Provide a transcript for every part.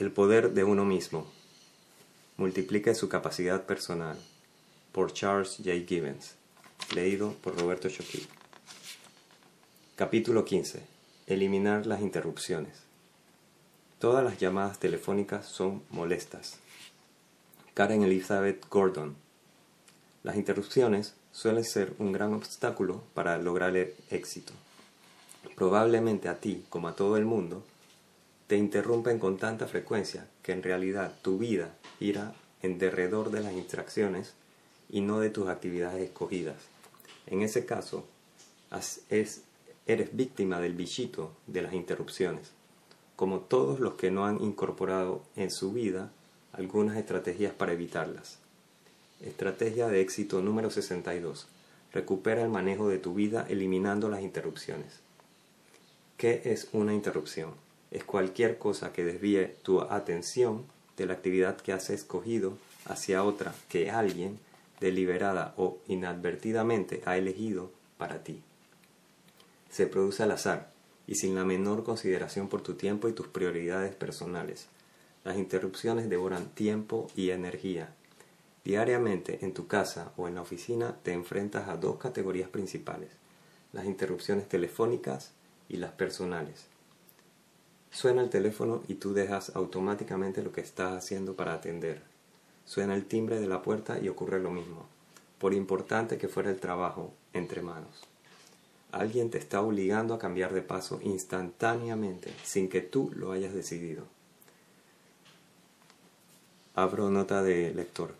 El poder de uno mismo. Multiplique su capacidad personal. Por Charles J. Gibbons. Leído por Roberto Choquí. Capítulo 15. Eliminar las interrupciones. Todas las llamadas telefónicas son molestas. Karen Elizabeth Gordon. Las interrupciones suelen ser un gran obstáculo para lograr el éxito. Probablemente a ti, como a todo el mundo, te interrumpen con tanta frecuencia que en realidad tu vida irá en derredor de las distracciones y no de tus actividades escogidas. En ese caso, es, eres víctima del bichito de las interrupciones, como todos los que no han incorporado en su vida algunas estrategias para evitarlas. Estrategia de éxito número 62. Recupera el manejo de tu vida eliminando las interrupciones. ¿Qué es una interrupción? Es cualquier cosa que desvíe tu atención de la actividad que has escogido hacia otra que alguien, deliberada o inadvertidamente, ha elegido para ti. Se produce al azar y sin la menor consideración por tu tiempo y tus prioridades personales. Las interrupciones devoran tiempo y energía Diariamente en tu casa o en la oficina te enfrentas a dos categorías principales, las interrupciones telefónicas y las personales. Suena el teléfono y tú dejas automáticamente lo que estás haciendo para atender. Suena el timbre de la puerta y ocurre lo mismo, por importante que fuera el trabajo entre manos. Alguien te está obligando a cambiar de paso instantáneamente, sin que tú lo hayas decidido. Abro nota de lector.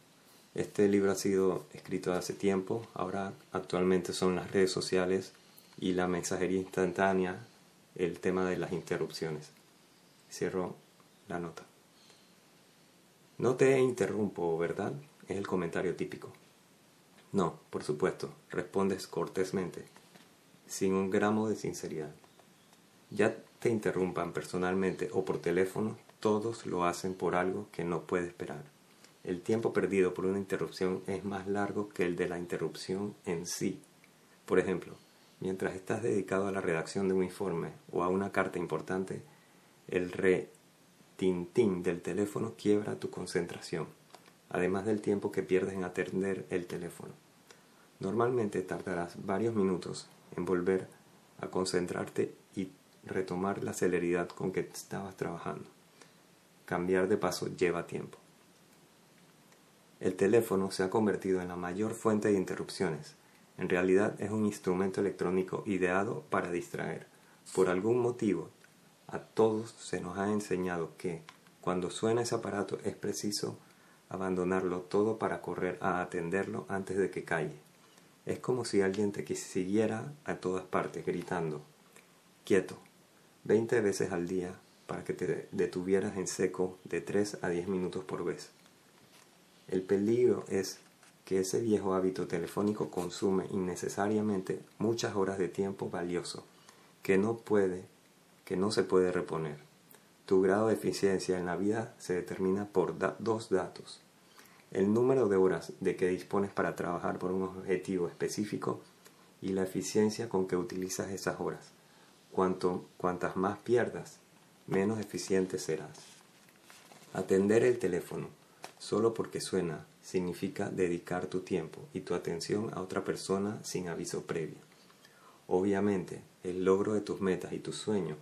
Este libro ha sido escrito hace tiempo, ahora actualmente son las redes sociales y la mensajería instantánea el tema de las interrupciones. Cierro la nota. No te interrumpo, ¿verdad? Es el comentario típico. No, por supuesto, respondes cortésmente, sin un gramo de sinceridad. Ya te interrumpan personalmente o por teléfono, todos lo hacen por algo que no puede esperar. El tiempo perdido por una interrupción es más largo que el de la interrupción en sí. Por ejemplo, mientras estás dedicado a la redacción de un informe o a una carta importante, el re-tintín del teléfono quiebra tu concentración, además del tiempo que pierdes en atender el teléfono. Normalmente tardarás varios minutos en volver a concentrarte y retomar la celeridad con que estabas trabajando. Cambiar de paso lleva tiempo. El teléfono se ha convertido en la mayor fuente de interrupciones. En realidad es un instrumento electrónico ideado para distraer. Por algún motivo, a todos se nos ha enseñado que cuando suena ese aparato es preciso abandonarlo todo para correr a atenderlo antes de que calle. Es como si alguien te siguiera a todas partes gritando, quieto, 20 veces al día para que te detuvieras en seco de 3 a 10 minutos por vez. El peligro es que ese viejo hábito telefónico consume innecesariamente muchas horas de tiempo valioso que no puede, que no se puede reponer. Tu grado de eficiencia en la vida se determina por dos datos. El número de horas de que dispones para trabajar por un objetivo específico y la eficiencia con que utilizas esas horas. Cuanto, cuantas más pierdas, menos eficiente serás. Atender el teléfono Solo porque suena significa dedicar tu tiempo y tu atención a otra persona sin aviso previo. Obviamente, el logro de tus metas y tus sueños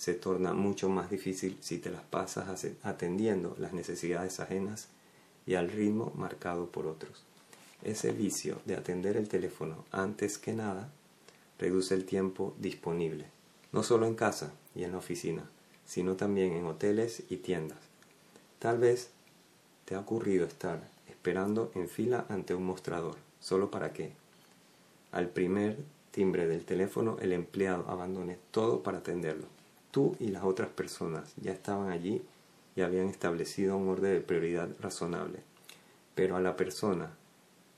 se torna mucho más difícil si te las pasas atendiendo las necesidades ajenas y al ritmo marcado por otros. Ese vicio de atender el teléfono antes que nada reduce el tiempo disponible, no solo en casa y en la oficina, sino también en hoteles y tiendas. Tal vez te ha ocurrido estar esperando en fila ante un mostrador, solo para que, al primer timbre del teléfono, el empleado abandone todo para atenderlo? Tú y las otras personas ya estaban allí y habían establecido un orden de prioridad razonable, pero a la persona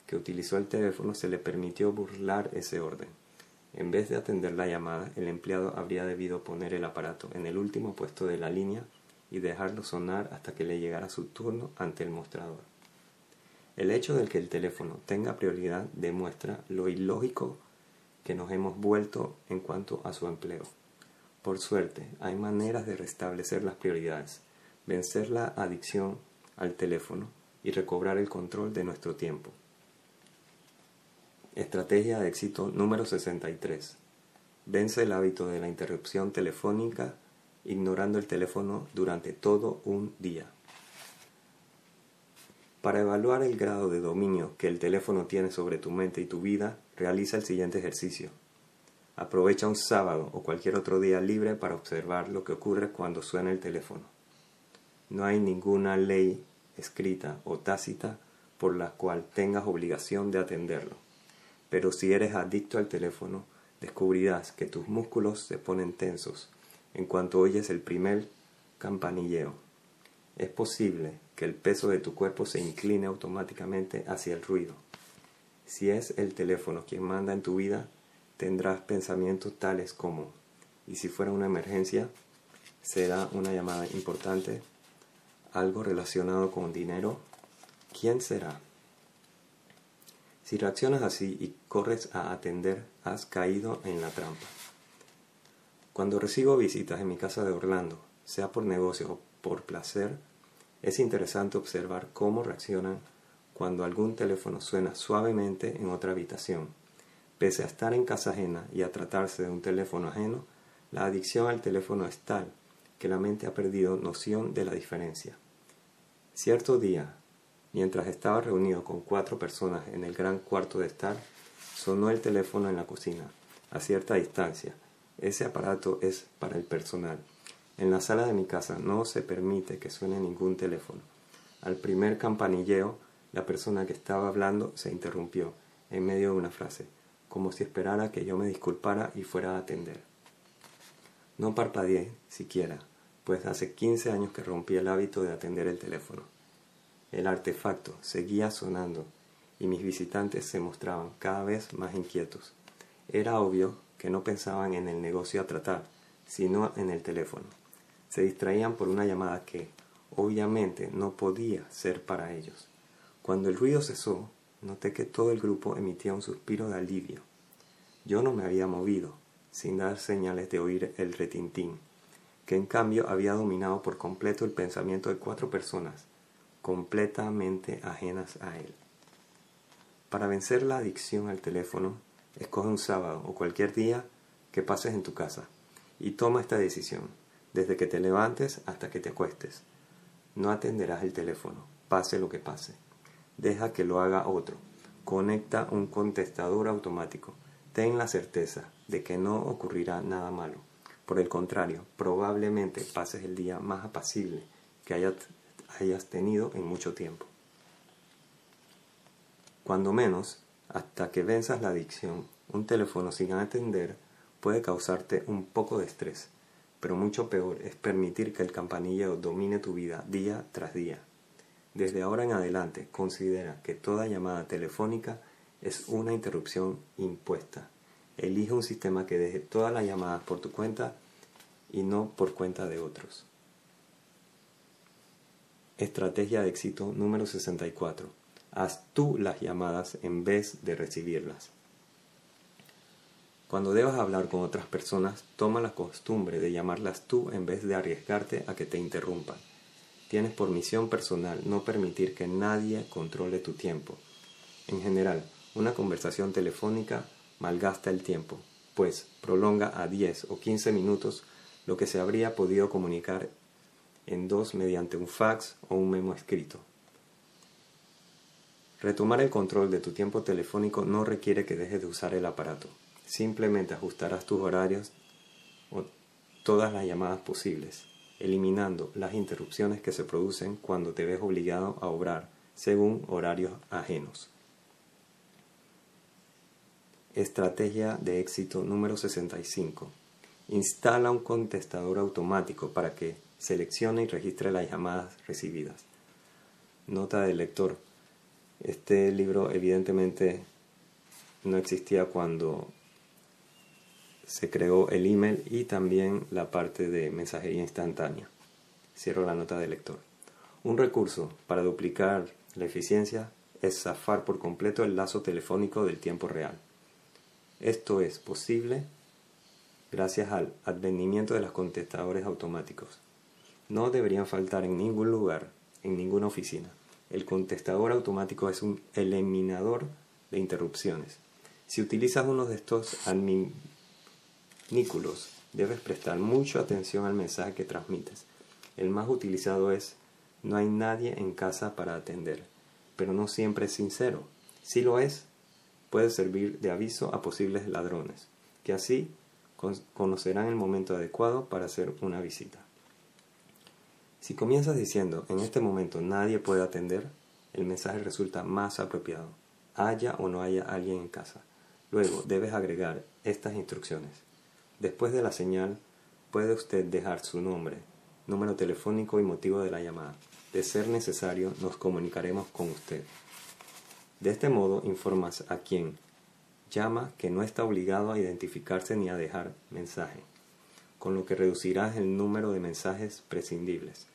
que utilizó el teléfono se le permitió burlar ese orden. En vez de atender la llamada, el empleado habría debido poner el aparato en el último puesto de la línea y dejarlo sonar hasta que le llegara su turno ante el mostrador. El hecho de que el teléfono tenga prioridad demuestra lo ilógico que nos hemos vuelto en cuanto a su empleo. Por suerte, hay maneras de restablecer las prioridades, vencer la adicción al teléfono y recobrar el control de nuestro tiempo. Estrategia de éxito número 63. Vence el hábito de la interrupción telefónica ignorando el teléfono durante todo un día. Para evaluar el grado de dominio que el teléfono tiene sobre tu mente y tu vida, realiza el siguiente ejercicio. Aprovecha un sábado o cualquier otro día libre para observar lo que ocurre cuando suena el teléfono. No hay ninguna ley escrita o tácita por la cual tengas obligación de atenderlo. Pero si eres adicto al teléfono, descubrirás que tus músculos se ponen tensos en cuanto oyes el primer campanilleo. Es posible que el peso de tu cuerpo se incline automáticamente hacia el ruido. Si es el teléfono quien manda en tu vida, tendrás pensamientos tales como, y si fuera una emergencia, será una llamada importante, algo relacionado con dinero, ¿quién será? Si reaccionas así y corres a atender, has caído en la trampa. Cuando recibo visitas en mi casa de Orlando, sea por negocio o por placer, es interesante observar cómo reaccionan cuando algún teléfono suena suavemente en otra habitación. Pese a estar en casa ajena y a tratarse de un teléfono ajeno, la adicción al teléfono es tal que la mente ha perdido noción de la diferencia. Cierto día, mientras estaba reunido con cuatro personas en el gran cuarto de estar, sonó el teléfono en la cocina, a cierta distancia. Ese aparato es para el personal. En la sala de mi casa no se permite que suene ningún teléfono. Al primer campanilleo, la persona que estaba hablando se interrumpió en medio de una frase, como si esperara que yo me disculpara y fuera a atender. No parpadeé siquiera, pues hace 15 años que rompí el hábito de atender el teléfono. El artefacto seguía sonando y mis visitantes se mostraban cada vez más inquietos. Era obvio que no pensaban en el negocio a tratar, sino en el teléfono se distraían por una llamada que, obviamente, no podía ser para ellos. Cuando el ruido cesó, noté que todo el grupo emitía un suspiro de alivio. Yo no me había movido, sin dar señales de oír el retintín, que en cambio había dominado por completo el pensamiento de cuatro personas, completamente ajenas a él. Para vencer la adicción al teléfono, escoge un sábado o cualquier día que pases en tu casa y toma esta decisión desde que te levantes hasta que te acuestes. No atenderás el teléfono, pase lo que pase. Deja que lo haga otro. Conecta un contestador automático. Ten la certeza de que no ocurrirá nada malo. Por el contrario, probablemente pases el día más apacible que hayas tenido en mucho tiempo. Cuando menos, hasta que venzas la adicción, un teléfono sin atender puede causarte un poco de estrés pero mucho peor es permitir que el campanilleo domine tu vida día tras día. Desde ahora en adelante, considera que toda llamada telefónica es una interrupción impuesta. Elige un sistema que deje todas las llamadas por tu cuenta y no por cuenta de otros. Estrategia de éxito número 64. Haz tú las llamadas en vez de recibirlas. Cuando debas hablar con otras personas, toma la costumbre de llamarlas tú en vez de arriesgarte a que te interrumpan. Tienes por misión personal no permitir que nadie controle tu tiempo. En general, una conversación telefónica malgasta el tiempo, pues prolonga a 10 o 15 minutos lo que se habría podido comunicar en dos mediante un fax o un memo escrito. Retomar el control de tu tiempo telefónico no requiere que dejes de usar el aparato. Simplemente ajustarás tus horarios o todas las llamadas posibles, eliminando las interrupciones que se producen cuando te ves obligado a obrar según horarios ajenos. Estrategia de éxito número 65. Instala un contestador automático para que seleccione y registre las llamadas recibidas. Nota del lector. Este libro evidentemente no existía cuando se creó el email y también la parte de mensajería instantánea. Cierro la nota de lector. Un recurso para duplicar la eficiencia es zafar por completo el lazo telefónico del tiempo real. Esto es posible gracias al advenimiento de los contestadores automáticos. no deberían faltar en ningún lugar, en ninguna oficina. El contestador automático es un eliminador de interrupciones. Si utilizas uno de estos adminículos, debes prestar mucha atención al mensaje que transmites. El más utilizado es no hay nadie en casa para atender, pero no siempre es sincero. Si lo es, puede servir de aviso a posibles ladrones, que así conocerán el momento adecuado para hacer una visita. Si comienzas diciendo en este momento nadie puede atender, el mensaje resulta más apropiado, haya o no haya alguien en casa. Luego debes agregar estas instrucciones. Después de la señal, puede usted dejar su nombre, número telefónico y motivo de la llamada. De ser necesario, nos comunicaremos con usted. De este modo informas a quien llama que no está obligado a identificarse ni a dejar mensaje, con lo que reducirás el número de mensajes prescindibles.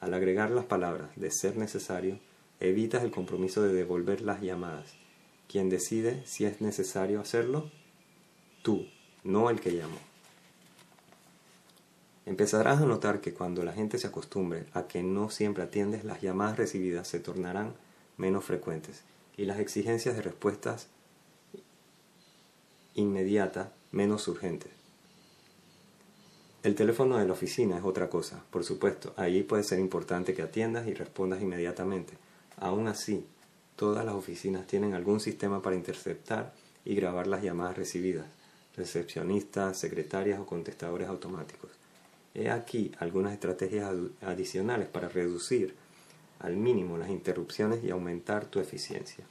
Al agregar las palabras de ser necesario, evitas el compromiso de devolver las llamadas. Quien decide si es necesario hacerlo, tú, no el que llamó. Empezarás a notar que cuando la gente se acostumbre a que no siempre atiendes, las llamadas recibidas se tornarán menos frecuentes y las exigencias de respuestas inmediata menos urgentes. El teléfono de la oficina es otra cosa, por supuesto, allí puede ser importante que atiendas y respondas inmediatamente. Aún así, todas las oficinas tienen algún sistema para interceptar y grabar las llamadas recibidas, recepcionistas, secretarias o contestadores automáticos. He aquí algunas estrategias adicionales para reducir al mínimo las interrupciones y aumentar tu eficiencia.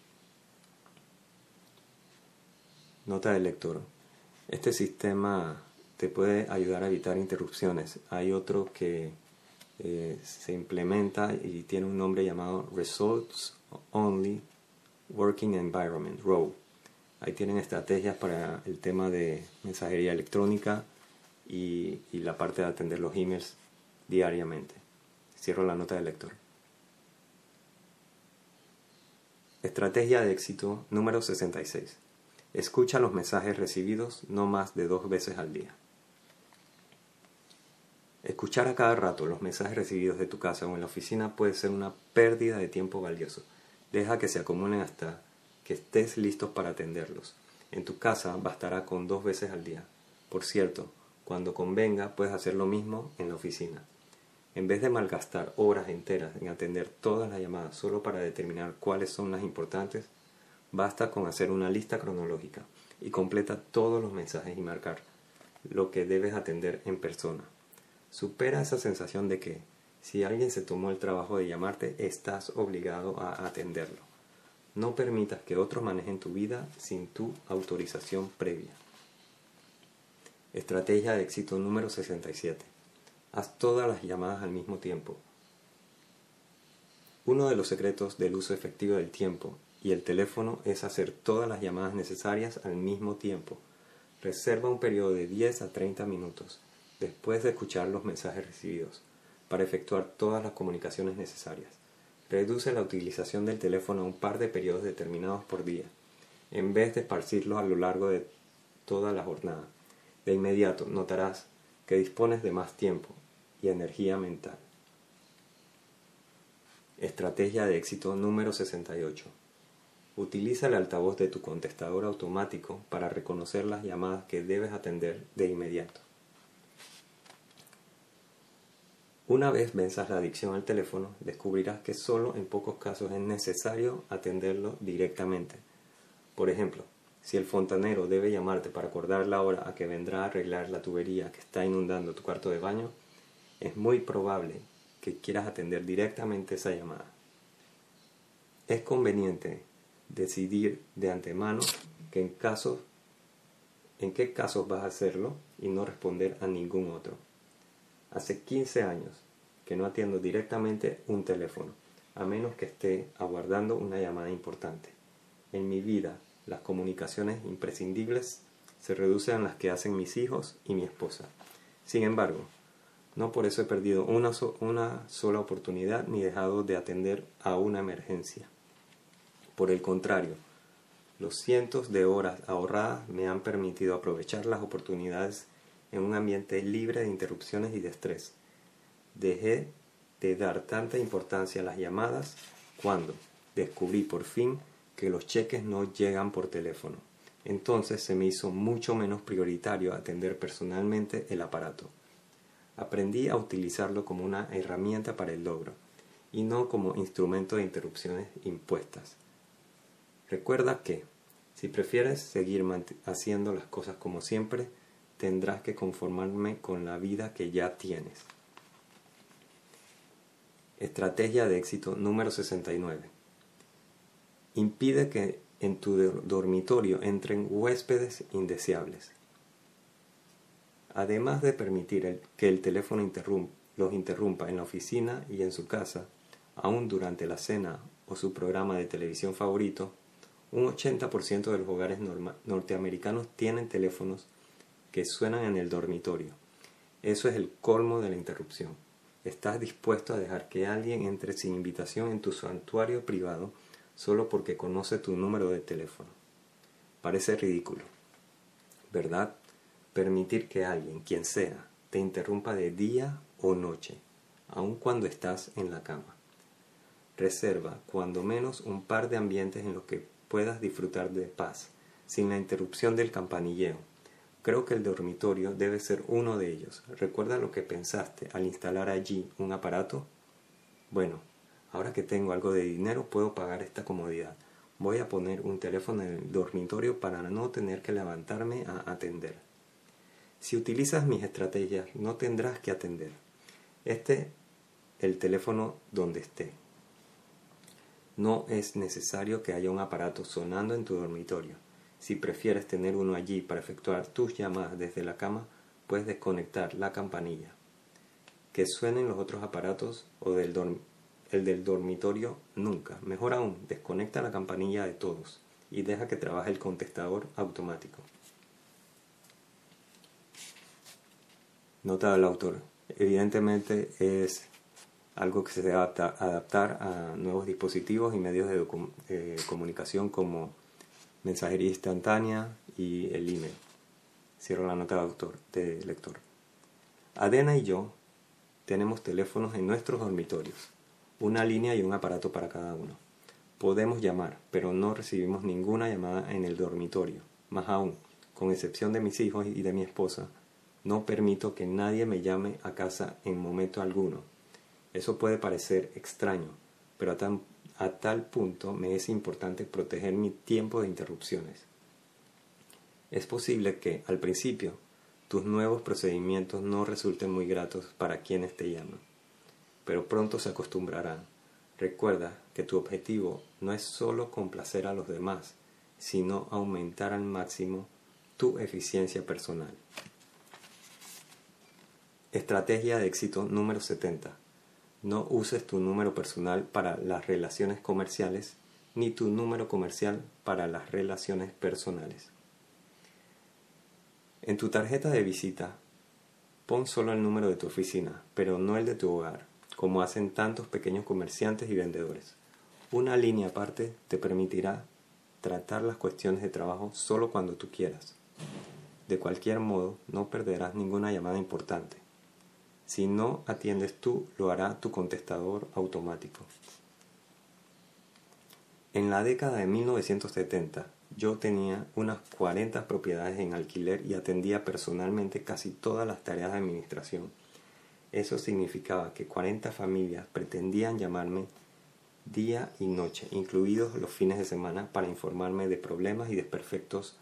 Nota del lector. Este sistema te puede ayudar a evitar interrupciones. Hay otro que eh, se implementa y tiene un nombre llamado Results Only Working Environment, ROW. Ahí tienen estrategias para el tema de mensajería electrónica y, la parte de atender los emails diariamente. Cierro la nota del lector. Estrategia de éxito número 66. Escucha los mensajes recibidos no más de dos veces al día. Escuchar a cada rato los mensajes recibidos de tu casa o en la oficina puede ser una pérdida de tiempo valioso. Deja que se acumulen hasta que estés listo para atenderlos. En tu casa bastará con dos veces al día. Por cierto, cuando convenga puedes hacer lo mismo en la oficina. En vez de malgastar horas enteras en atender todas las llamadas solo para determinar cuáles son las importantes, basta con hacer una lista cronológica y completa todos los mensajes y marcar lo que debes atender en persona. Supera esa sensación de que si alguien se tomó el trabajo de llamarte, estás obligado a atenderlo. No permitas que otros manejen tu vida sin tu autorización previa. Estrategia de éxito número 67. Haz todas las llamadas al mismo tiempo. Uno de los secretos del uso efectivo del tiempo y el teléfono es hacer todas las llamadas necesarias al mismo tiempo. Reserva un periodo de 10 a 30 minutos después de escuchar los mensajes recibidos para efectuar todas las comunicaciones necesarias. Reduce la utilización del teléfono a un par de periodos determinados por día, en vez de esparcirlos a lo largo de toda la jornada. De inmediato notarás que dispones de más tiempo y energía mental. Estrategia de éxito número 68. Utiliza el altavoz de tu contestador automático para reconocer las llamadas que debes atender de inmediato. Una vez venzas la adicción al teléfono, descubrirás que solo en pocos casos es necesario atenderlo directamente. Por ejemplo, si el fontanero debe llamarte para acordar la hora a que vendrá a arreglar la tubería que está inundando tu cuarto de baño, es muy probable que quieras atender directamente esa llamada. Es conveniente decidir de antemano que en casos en qué casos vas a hacerlo y no responder a ningún otro. Hace 15 años que no atiendo directamente un teléfono, a menos que esté aguardando una llamada importante. En mi vida, las comunicaciones imprescindibles se reducen a las que hacen mis hijos y mi esposa. Sin embargo, no por eso he perdido una, sola oportunidad ni dejado de atender a una emergencia. Por el contrario, los cientos de horas ahorradas me han permitido aprovechar las oportunidades en un ambiente libre de interrupciones y de estrés. Dejé de dar tanta importancia a las llamadas cuando descubrí por fin que los cheques no llegan por teléfono. Entonces se me hizo mucho menos prioritario atender personalmente el aparato. Aprendí a utilizarlo como una herramienta para el logro y no como instrumento de interrupciones impuestas. Recuerda que, si prefieres seguir haciendo las cosas como siempre, tendrás que conformarme con la vida que ya tienes. Estrategia de éxito número 69. Impide que en tu dormitorio entren huéspedes indeseables. Además de permitir que el teléfono los interrumpa en la oficina y en su casa, aún durante la cena o su programa de televisión favorito, un 80% de los hogares norteamericanos tienen teléfonos que suenan en el dormitorio. Eso es el colmo de la interrupción. ¿Estás dispuesto a dejar que alguien entre sin invitación en tu santuario privado solo porque conoce tu número de teléfono? Parece ridículo, ¿verdad? Permitir que alguien, quien sea, te interrumpa de día o noche, aun cuando estás en la cama. Reserva, cuando menos, un par de ambientes en los que puedas disfrutar de paz, sin la interrupción del campanilleo, Creo que el dormitorio debe ser uno de ellos. ¿Recuerda lo que pensaste al instalar allí un aparato? Bueno, ahora que tengo algo de dinero puedo pagar esta comodidad. Voy a poner un teléfono en el dormitorio para no tener que levantarme a atender. Si utilizas mis estrategias no tendrás que atender. Este el teléfono donde esté. No es necesario que haya un aparato sonando en tu dormitorio. Si prefieres tener uno allí para efectuar tus llamadas desde la cama, puedes desconectar la campanilla. Que suenen los otros aparatos o del el del dormitorio nunca. Mejor aún, desconecta la campanilla de todos y deja que trabaje el contestador automático. Nota del autor. Evidentemente es algo que se debe adaptar a nuevos dispositivos y medios de eh, comunicación como mensajería instantánea y el email. Cierro la nota de, autor, de lector. Adena y yo tenemos teléfonos en nuestros dormitorios, una línea y un aparato para cada uno. Podemos llamar, pero no recibimos ninguna llamada en el dormitorio. Más aún, con excepción de mis hijos y de mi esposa, no permito que nadie me llame a casa en momento alguno. Eso puede parecer extraño, pero a tal punto me es importante proteger mi tiempo de interrupciones. Es posible que, al principio, tus nuevos procedimientos no resulten muy gratos para quienes te llaman, pero pronto se acostumbrarán. Recuerda que tu objetivo no es solo complacer a los demás, sino aumentar al máximo tu eficiencia personal. Estrategia de éxito número 70. No uses tu número personal para las relaciones comerciales ni tu número comercial para las relaciones personales. En tu tarjeta de visita, pon solo el número de tu oficina, pero no el de tu hogar, como hacen tantos pequeños comerciantes y vendedores. Una línea aparte te permitirá tratar las cuestiones de trabajo solo cuando tú quieras. De cualquier modo, no perderás ninguna llamada importante. Si no atiendes tú, lo hará tu contestador automático. En la década de 1970, yo tenía unas 40 propiedades en alquiler y atendía personalmente casi todas las tareas de administración. Eso significaba que 40 familias pretendían llamarme día y noche, incluidos los fines de semana, para informarme de problemas y desperfectos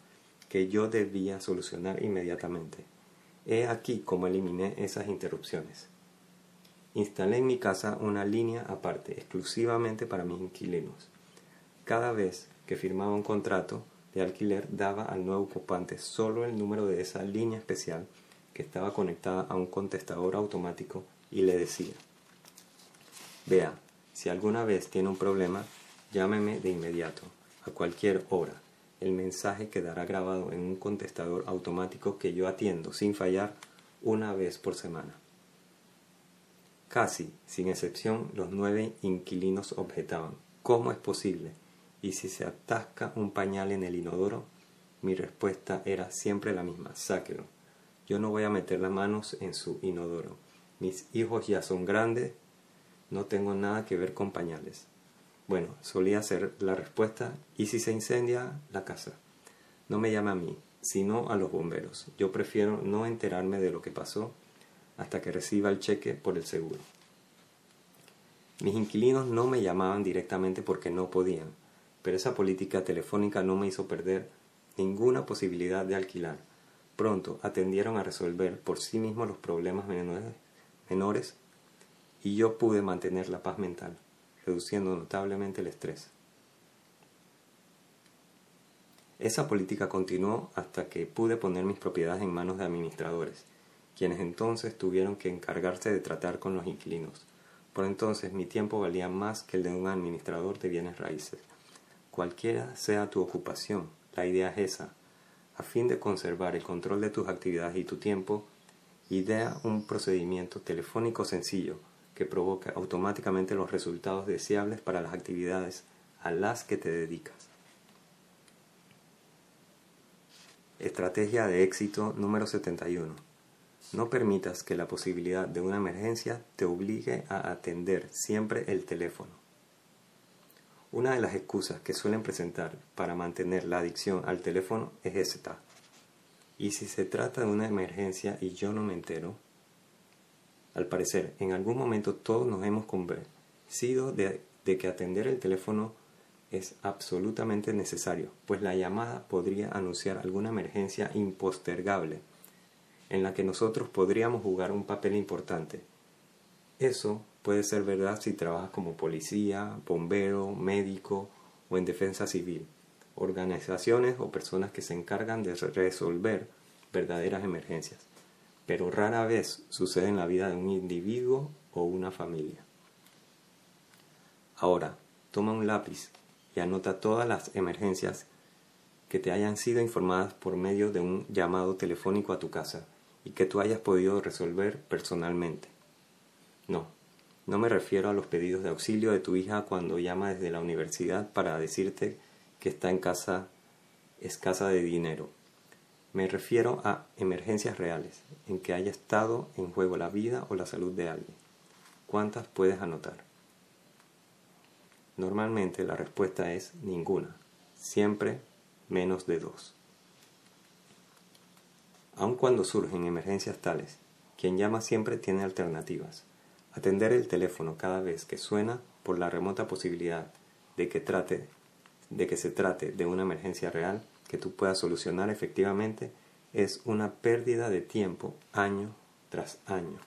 que yo debía solucionar inmediatamente. He aquí cómo eliminé esas interrupciones. Instalé en mi casa una línea aparte, exclusivamente para mis inquilinos. Cada vez que firmaba un contrato de alquiler daba al nuevo ocupante solo el número de esa línea especial estaba conectada a un contestador automático y le decía, vea, si alguna vez tiene un problema, llámeme de inmediato, a cualquier hora el mensaje quedará grabado en un contestador automático que yo atiendo sin fallar una vez por semana. Casi, sin excepción, los nueve inquilinos objetaban, ¿cómo es posible? Y si se atasca un pañal en el inodoro, mi respuesta era siempre la misma, sáquelo. Yo no voy a meter las manos en su inodoro. Mis hijos ya son grandes, no tengo nada que ver con pañales. Bueno, solía ser la respuesta, ¿y si se incendia la casa? No me llama a mí, sino a los bomberos. Yo prefiero no enterarme de lo que pasó hasta que reciba el cheque por el seguro. Mis inquilinos no me llamaban directamente porque no podían, pero esa política telefónica no me hizo perder ninguna posibilidad de alquilar. Pronto atendieron a resolver por sí mismos los problemas menores y yo pude mantener la paz mental, reduciendo notablemente el estrés. Esa política continuó hasta que pude poner mis propiedades en manos de administradores, quienes entonces tuvieron que encargarse de tratar con los inquilinos. Por entonces mi tiempo valía más que el de un administrador de bienes raíces. Cualquiera sea tu ocupación, la idea es esa. A fin de conservar el control de tus actividades y tu tiempo, idea un procedimiento telefónico sencillo que provoca automáticamente los resultados deseables para las actividades a las que te dedicas. Estrategia de éxito número 71. No permitas que la posibilidad de una emergencia te obligue a atender siempre el teléfono. Una de las excusas que suelen presentar para mantener la adicción al teléfono es esta. ¿Y si se trata de una emergencia y yo no me entero? Al parecer, en algún momento todos nos hemos convencido de, que atender el teléfono es absolutamente necesario, pues la llamada podría anunciar alguna emergencia impostergable en la que nosotros podríamos jugar un papel importante. Eso puede ser verdad si trabajas como policía, bombero, médico o en defensa civil, organizaciones o personas que se encargan de resolver verdaderas emergencias pero rara vez sucede en la vida de un individuo o una familia. Ahora, toma un lápiz y anota todas las emergencias que te hayan sido informadas por medio de un llamado telefónico a tu casa y que tú hayas podido resolver personalmente. No, no me refiero a los pedidos de auxilio de tu hija cuando llama desde la universidad para decirte que está en casa escasa de dinero me refiero a emergencias reales, en que haya estado en juego la vida o la salud de alguien. ¿Cuántas puedes anotar? Normalmente la respuesta es ninguna, siempre menos de dos. Aun cuando surgen emergencias tales, quien llama siempre tiene alternativas. Atender el teléfono cada vez que suena por la remota posibilidad de que, trate, de que se trate de una emergencia real que tú puedas solucionar efectivamente es una pérdida de tiempo año tras año.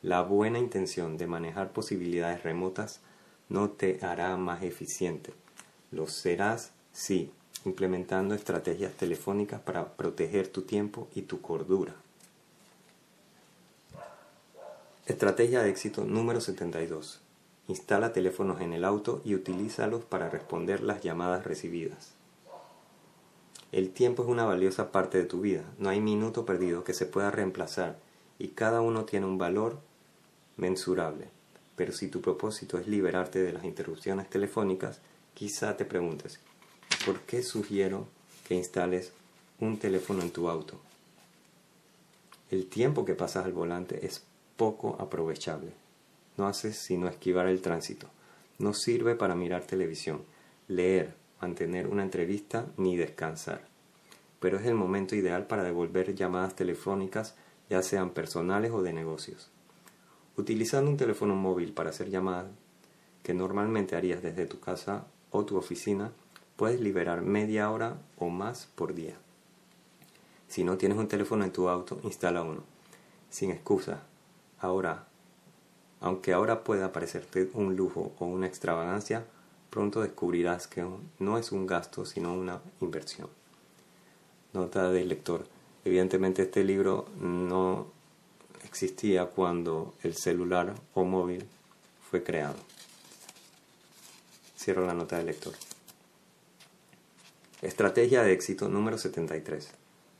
La buena intención de manejar posibilidades remotas no te hará más eficiente. Lo serás sí, implementando estrategias telefónicas para proteger tu tiempo y tu cordura. Estrategia de éxito número 72. Instala teléfonos en el auto y utilízalos para responder las llamadas recibidas. El tiempo es una valiosa parte de tu vida, no hay minuto perdido que se pueda reemplazar y cada uno tiene un valor mensurable. Pero si tu propósito es liberarte de las interrupciones telefónicas, quizá te preguntes, ¿por qué sugiero que instales un teléfono en tu auto? El tiempo que pasas al volante es poco aprovechable. No haces sino esquivar el tránsito. No sirve para mirar televisión, leer, mantener una entrevista ni descansar. Pero es el momento ideal para devolver llamadas telefónicas, ya sean personales o de negocios. Utilizando un teléfono móvil para hacer llamadas que normalmente harías desde tu casa o tu oficina, puedes liberar media hora o más por día. Si no tienes un teléfono en tu auto, instala uno. Sin excusa. Ahora, aunque ahora pueda parecerte un lujo o una extravagancia, pronto descubrirás que no es un gasto sino una inversión. Nota del lector. Evidentemente este libro no existía cuando el celular o móvil fue creado. Cierro la nota del lector. Estrategia de éxito número 73.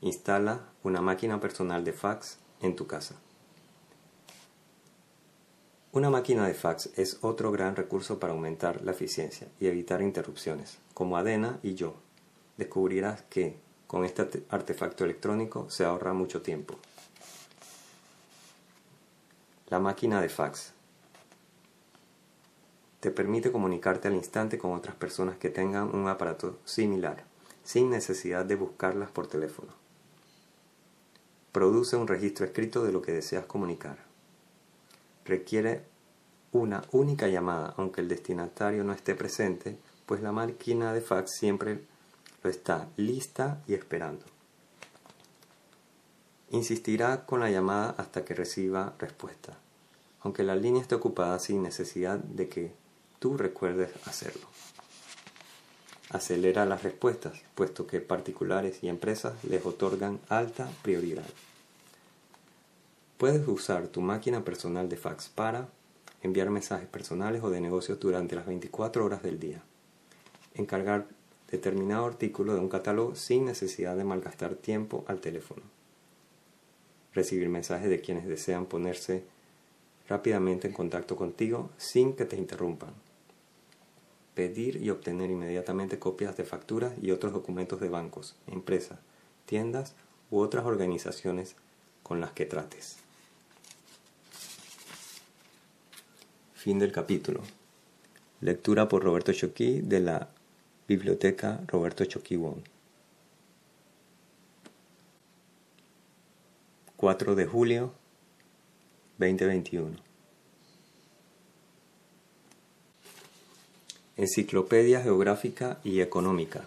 Instala una máquina personal de fax en tu casa. Una máquina de fax es otro gran recurso para aumentar la eficiencia y evitar interrupciones. Como Adena y yo, descubrirás que con este artefacto electrónico se ahorra mucho tiempo. La máquina de fax. Te permite comunicarte al instante con otras personas que tengan un aparato similar, sin necesidad de buscarlas por teléfono. Produce un registro escrito de lo que deseas comunicar. Requiere una única llamada, aunque el destinatario no esté presente, pues la máquina de fax siempre lo está lista y esperando. Insistirá con la llamada hasta que reciba respuesta, aunque la línea esté ocupada sin necesidad de que tú recuerdes hacerlo. Acelera las respuestas, puesto que particulares y empresas les otorgan alta prioridad. Puedes usar tu máquina personal de fax para enviar mensajes personales o de negocios durante las 24 horas del día, encargar determinado artículo de un catálogo sin necesidad de malgastar tiempo al teléfono, recibir mensajes de quienes desean ponerse rápidamente en contacto contigo sin que te interrumpan, pedir y obtener inmediatamente copias de facturas y otros documentos de bancos, empresas, tiendas u otras organizaciones con las que trates. Fin del capítulo. Lectura por Roberto Choquí de la Biblioteca Roberto Choquí Wong. 4 de julio 2021. Enciclopedia Geográfica y Económica